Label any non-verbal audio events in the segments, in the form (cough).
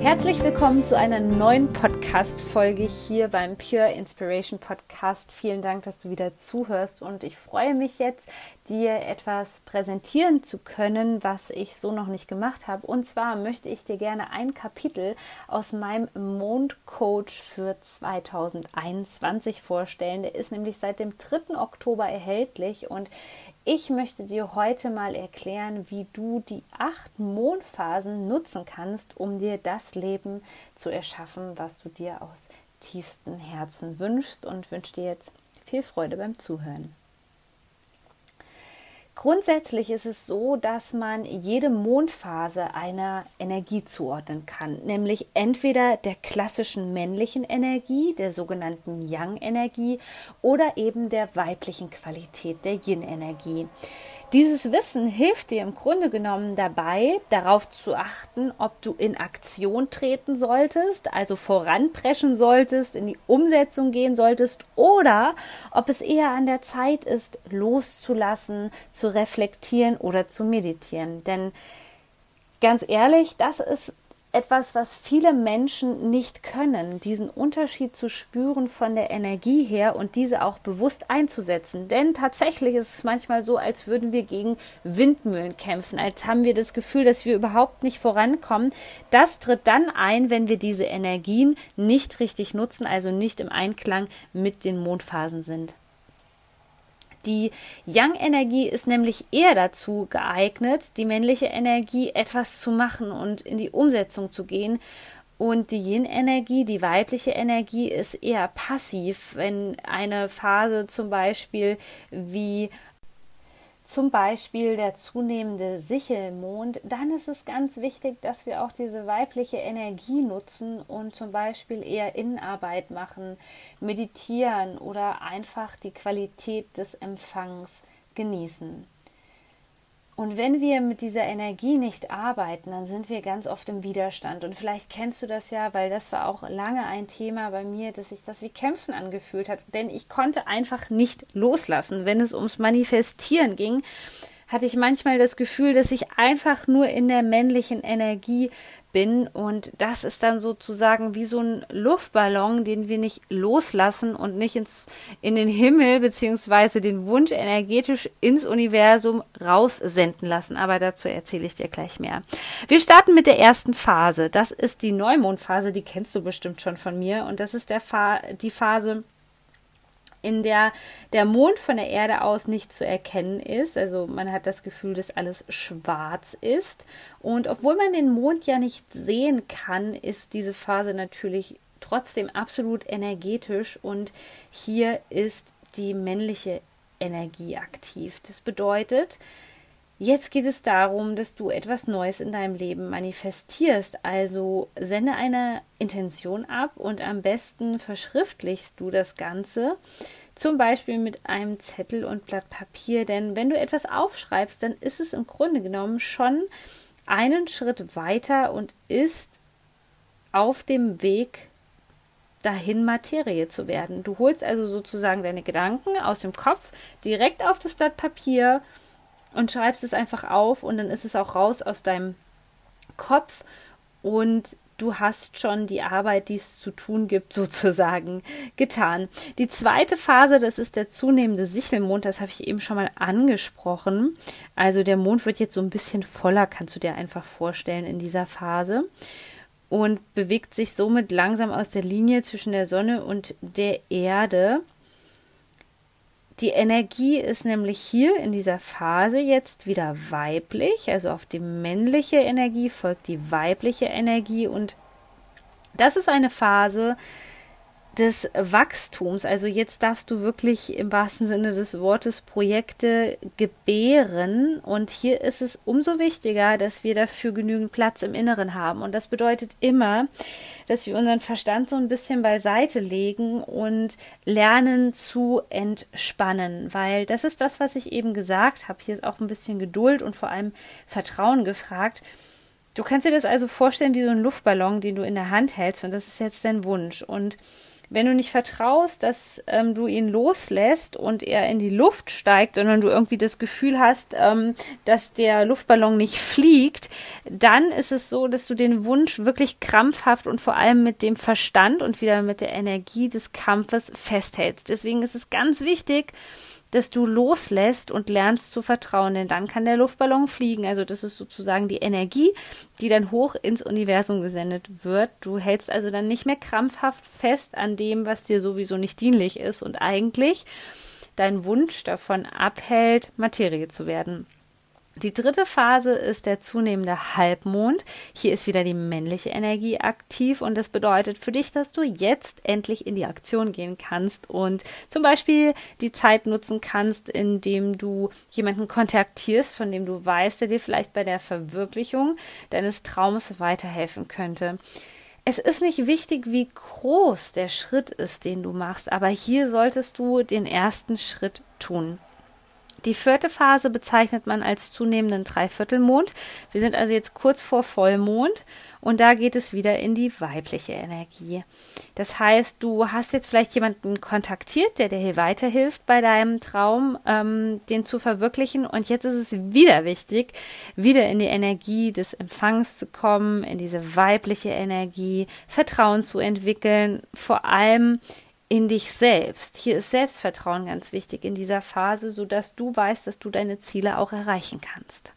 Herzlich willkommen zu einer neuen Podcast-Folge hier beim Pure Inspiration Podcast. Vielen Dank, dass du wieder zuhörst und ich freue mich jetzt, dir etwas präsentieren zu können, was ich so noch nicht gemacht habe. Und zwar möchte ich dir gerne ein Kapitel aus meinem Mondcoach für 2021 vorstellen. Der ist nämlich seit dem 3. Oktober erhältlich und ich möchte dir heute mal erklären, wie du die acht Mondphasen nutzen kannst, um dir das Leben zu erschaffen, was du dir aus tiefstem Herzen wünschst und wünsche dir jetzt viel Freude beim Zuhören. Grundsätzlich ist es so, dass man jede Mondphase einer Energie zuordnen kann, nämlich entweder der klassischen männlichen Energie, der sogenannten Yang-Energie, oder eben der weiblichen Qualität, der Yin-Energie. Dieses Wissen hilft dir im Grunde genommen dabei, darauf zu achten, ob du in Aktion treten solltest, also voranpreschen solltest, in die Umsetzung gehen solltest oder ob es eher an der Zeit ist, loszulassen, zu reflektieren oder zu meditieren. Denn ganz ehrlich, das ist etwas, was viele Menschen nicht können, diesen Unterschied zu spüren von der Energie her und diese auch bewusst einzusetzen. Denn tatsächlich ist es manchmal so, als würden wir gegen Windmühlen kämpfen, als haben wir das Gefühl, dass wir überhaupt nicht vorankommen. Das tritt dann ein, wenn wir diese Energien nicht richtig nutzen, also nicht im Einklang mit den Mondphasen sind. Die Yang-Energie ist nämlich eher dazu geeignet, die männliche Energie etwas zu machen und in die Umsetzung zu gehen. Und die Yin-Energie, die weibliche Energie, ist eher passiv, wenn eine Phase zum Beispiel wie zum Beispiel der zunehmende Sichelmond, dann ist es ganz wichtig, dass wir auch diese weibliche Energie nutzen und zum Beispiel eher Innenarbeit machen, meditieren oder einfach die Qualität des Empfangs genießen. Und wenn wir mit dieser Energie nicht arbeiten, dann sind wir ganz oft im Widerstand. Und vielleicht kennst du das ja, weil das war auch lange ein Thema bei mir, dass sich das wie Kämpfen angefühlt hat. Denn ich konnte einfach nicht loslassen, wenn es ums Manifestieren ging hatte ich manchmal das Gefühl, dass ich einfach nur in der männlichen Energie bin und das ist dann sozusagen wie so ein Luftballon, den wir nicht loslassen und nicht ins, in den Himmel beziehungsweise den Wunsch energetisch ins Universum raussenden lassen. Aber dazu erzähle ich dir gleich mehr. Wir starten mit der ersten Phase. Das ist die Neumondphase, die kennst du bestimmt schon von mir und das ist der Fa die Phase in der der Mond von der Erde aus nicht zu erkennen ist. Also man hat das Gefühl, dass alles schwarz ist. Und obwohl man den Mond ja nicht sehen kann, ist diese Phase natürlich trotzdem absolut energetisch und hier ist die männliche Energie aktiv. Das bedeutet, Jetzt geht es darum, dass du etwas Neues in deinem Leben manifestierst. Also sende eine Intention ab und am besten verschriftlichst du das Ganze. Zum Beispiel mit einem Zettel und Blatt Papier. Denn wenn du etwas aufschreibst, dann ist es im Grunde genommen schon einen Schritt weiter und ist auf dem Weg dahin Materie zu werden. Du holst also sozusagen deine Gedanken aus dem Kopf direkt auf das Blatt Papier und schreibst es einfach auf und dann ist es auch raus aus deinem Kopf und du hast schon die Arbeit, die es zu tun gibt, (laughs) sozusagen getan. Die zweite Phase, das ist der zunehmende Sichelmond, das habe ich eben schon mal angesprochen. Also der Mond wird jetzt so ein bisschen voller, kannst du dir einfach vorstellen in dieser Phase und bewegt sich somit langsam aus der Linie zwischen der Sonne und der Erde. Die Energie ist nämlich hier in dieser Phase jetzt wieder weiblich, also auf die männliche Energie folgt die weibliche Energie und das ist eine Phase, des Wachstums. Also jetzt darfst du wirklich im wahrsten Sinne des Wortes Projekte gebären. Und hier ist es umso wichtiger, dass wir dafür genügend Platz im Inneren haben. Und das bedeutet immer, dass wir unseren Verstand so ein bisschen beiseite legen und lernen zu entspannen. Weil das ist das, was ich eben gesagt habe. Hier ist auch ein bisschen Geduld und vor allem Vertrauen gefragt. Du kannst dir das also vorstellen wie so ein Luftballon, den du in der Hand hältst und das ist jetzt dein Wunsch. Und wenn du nicht vertraust, dass ähm, du ihn loslässt und er in die Luft steigt, sondern du irgendwie das Gefühl hast, ähm, dass der Luftballon nicht fliegt, dann ist es so, dass du den Wunsch wirklich krampfhaft und vor allem mit dem Verstand und wieder mit der Energie des Kampfes festhältst. Deswegen ist es ganz wichtig, dass du loslässt und lernst zu vertrauen, denn dann kann der Luftballon fliegen. Also das ist sozusagen die Energie, die dann hoch ins Universum gesendet wird. Du hältst also dann nicht mehr krampfhaft fest an dem, was dir sowieso nicht dienlich ist und eigentlich dein Wunsch davon abhält, Materie zu werden. Die dritte Phase ist der zunehmende Halbmond. Hier ist wieder die männliche Energie aktiv und das bedeutet für dich, dass du jetzt endlich in die Aktion gehen kannst und zum Beispiel die Zeit nutzen kannst, indem du jemanden kontaktierst, von dem du weißt, der dir vielleicht bei der Verwirklichung deines Traums weiterhelfen könnte. Es ist nicht wichtig, wie groß der Schritt ist, den du machst, aber hier solltest du den ersten Schritt tun. Die vierte Phase bezeichnet man als zunehmenden Dreiviertelmond. Wir sind also jetzt kurz vor Vollmond und da geht es wieder in die weibliche Energie. Das heißt, du hast jetzt vielleicht jemanden kontaktiert, der dir hier weiterhilft bei deinem Traum, ähm, den zu verwirklichen. Und jetzt ist es wieder wichtig, wieder in die Energie des Empfangs zu kommen, in diese weibliche Energie, Vertrauen zu entwickeln, vor allem in dich selbst. Hier ist Selbstvertrauen ganz wichtig in dieser Phase, sodass du weißt, dass du deine Ziele auch erreichen kannst.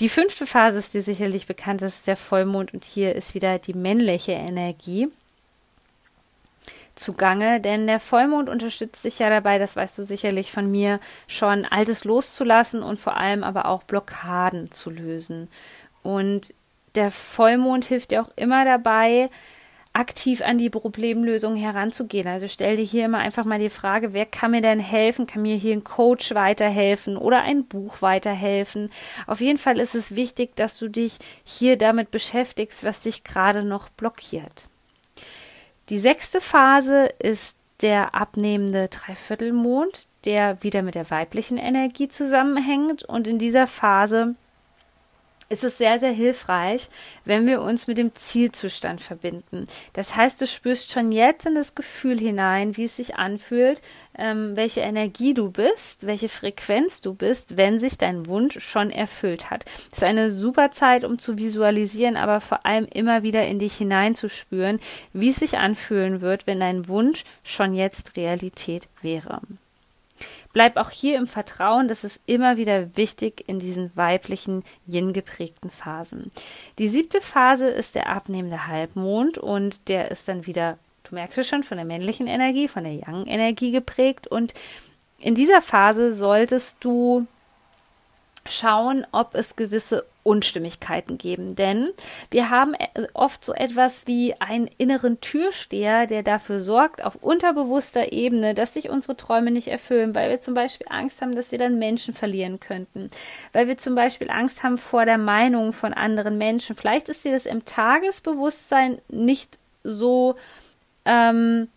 Die fünfte Phase ist dir sicherlich bekannt, das ist der Vollmond und hier ist wieder die männliche Energie zugange, denn der Vollmond unterstützt dich ja dabei, das weißt du sicherlich von mir, schon Altes loszulassen und vor allem aber auch Blockaden zu lösen. Und der Vollmond hilft dir auch immer dabei, aktiv an die Problemlösung heranzugehen. Also stell dir hier immer einfach mal die Frage, wer kann mir denn helfen? Kann mir hier ein Coach weiterhelfen oder ein Buch weiterhelfen? Auf jeden Fall ist es wichtig, dass du dich hier damit beschäftigst, was dich gerade noch blockiert. Die sechste Phase ist der abnehmende Dreiviertelmond, der wieder mit der weiblichen Energie zusammenhängt und in dieser Phase ist es sehr, sehr hilfreich, wenn wir uns mit dem Zielzustand verbinden. Das heißt, du spürst schon jetzt in das Gefühl hinein, wie es sich anfühlt, ähm, welche Energie du bist, welche Frequenz du bist, wenn sich dein Wunsch schon erfüllt hat. Das ist eine super Zeit, um zu visualisieren, aber vor allem immer wieder in dich hineinzuspüren, wie es sich anfühlen wird, wenn dein Wunsch schon jetzt Realität wäre. Bleib auch hier im Vertrauen, das ist immer wieder wichtig in diesen weiblichen Yin geprägten Phasen. Die siebte Phase ist der abnehmende Halbmond und der ist dann wieder, du merkst es schon, von der männlichen Energie, von der Yang Energie geprägt und in dieser Phase solltest du schauen, ob es gewisse Unstimmigkeiten geben. Denn wir haben äh, oft so etwas wie einen inneren Türsteher, der dafür sorgt, auf unterbewusster Ebene, dass sich unsere Träume nicht erfüllen, weil wir zum Beispiel Angst haben, dass wir dann Menschen verlieren könnten, weil wir zum Beispiel Angst haben vor der Meinung von anderen Menschen. Vielleicht ist dir das im Tagesbewusstsein nicht so ähm,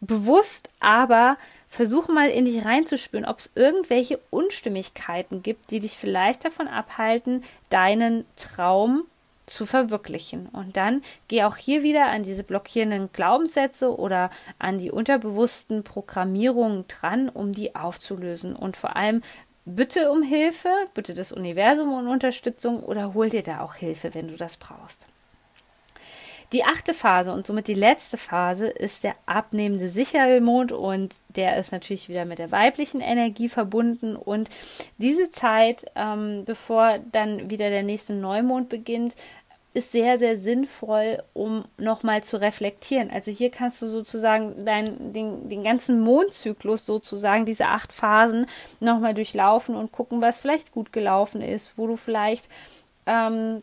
bewusst, aber Versuche mal in dich reinzuspüren, ob es irgendwelche Unstimmigkeiten gibt, die dich vielleicht davon abhalten, deinen Traum zu verwirklichen. Und dann geh auch hier wieder an diese blockierenden Glaubenssätze oder an die unterbewussten Programmierungen dran, um die aufzulösen. Und vor allem bitte um Hilfe, bitte das Universum um Unterstützung oder hol dir da auch Hilfe, wenn du das brauchst. Die achte Phase und somit die letzte Phase ist der abnehmende Sichermond und der ist natürlich wieder mit der weiblichen Energie verbunden und diese Zeit, ähm, bevor dann wieder der nächste Neumond beginnt, ist sehr, sehr sinnvoll, um nochmal zu reflektieren. Also hier kannst du sozusagen dein, den, den ganzen Mondzyklus sozusagen, diese acht Phasen, nochmal durchlaufen und gucken, was vielleicht gut gelaufen ist, wo du vielleicht ähm,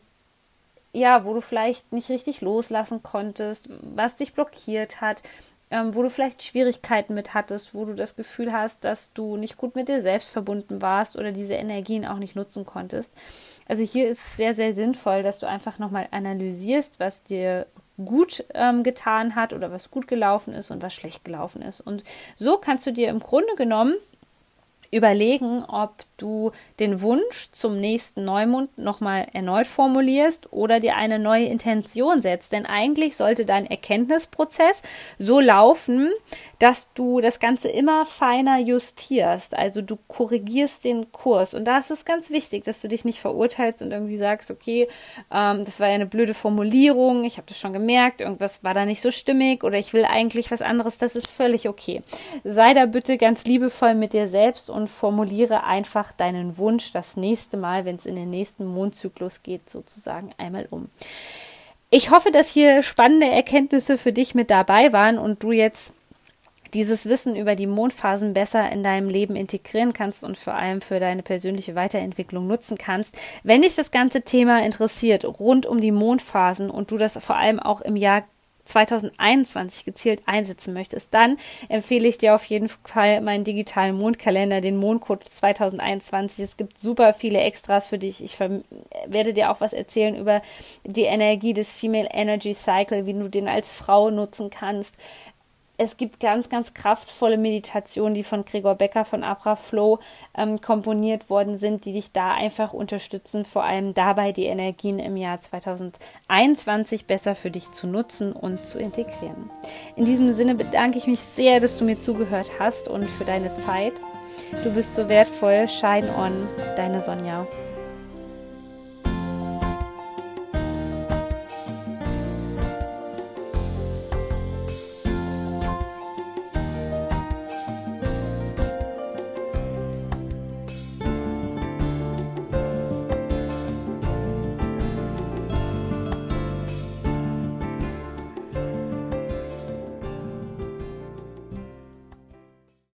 ja, wo du vielleicht nicht richtig loslassen konntest, was dich blockiert hat, ähm, wo du vielleicht Schwierigkeiten mit hattest, wo du das Gefühl hast, dass du nicht gut mit dir selbst verbunden warst oder diese Energien auch nicht nutzen konntest. Also hier ist es sehr, sehr sinnvoll, dass du einfach nochmal analysierst, was dir gut ähm, getan hat oder was gut gelaufen ist und was schlecht gelaufen ist. Und so kannst du dir im Grunde genommen überlegen, ob du den Wunsch zum nächsten Neumond nochmal erneut formulierst oder dir eine neue Intention setzt. Denn eigentlich sollte dein Erkenntnisprozess so laufen, dass du das Ganze immer feiner justierst. Also du korrigierst den Kurs. Und da ist es ganz wichtig, dass du dich nicht verurteilst und irgendwie sagst, okay, ähm, das war ja eine blöde Formulierung, ich habe das schon gemerkt, irgendwas war da nicht so stimmig oder ich will eigentlich was anderes. Das ist völlig okay. Sei da bitte ganz liebevoll mit dir selbst und formuliere einfach deinen Wunsch das nächste Mal, wenn es in den nächsten Mondzyklus geht, sozusagen einmal um. Ich hoffe, dass hier spannende Erkenntnisse für dich mit dabei waren und du jetzt dieses Wissen über die Mondphasen besser in deinem Leben integrieren kannst und vor allem für deine persönliche Weiterentwicklung nutzen kannst. Wenn dich das ganze Thema interessiert rund um die Mondphasen und du das vor allem auch im Jahr 2021 gezielt einsetzen möchtest, dann empfehle ich dir auf jeden Fall meinen digitalen Mondkalender, den Mondcode 2021. Es gibt super viele Extras für dich. Ich werde dir auch was erzählen über die Energie des Female Energy Cycle, wie du den als Frau nutzen kannst, es gibt ganz, ganz kraftvolle Meditationen, die von Gregor Becker von Abra Flow ähm, komponiert worden sind, die dich da einfach unterstützen, vor allem dabei die Energien im Jahr 2021 besser für dich zu nutzen und zu integrieren. In diesem Sinne bedanke ich mich sehr, dass du mir zugehört hast und für deine Zeit. Du bist so wertvoll. Shine on, deine Sonja.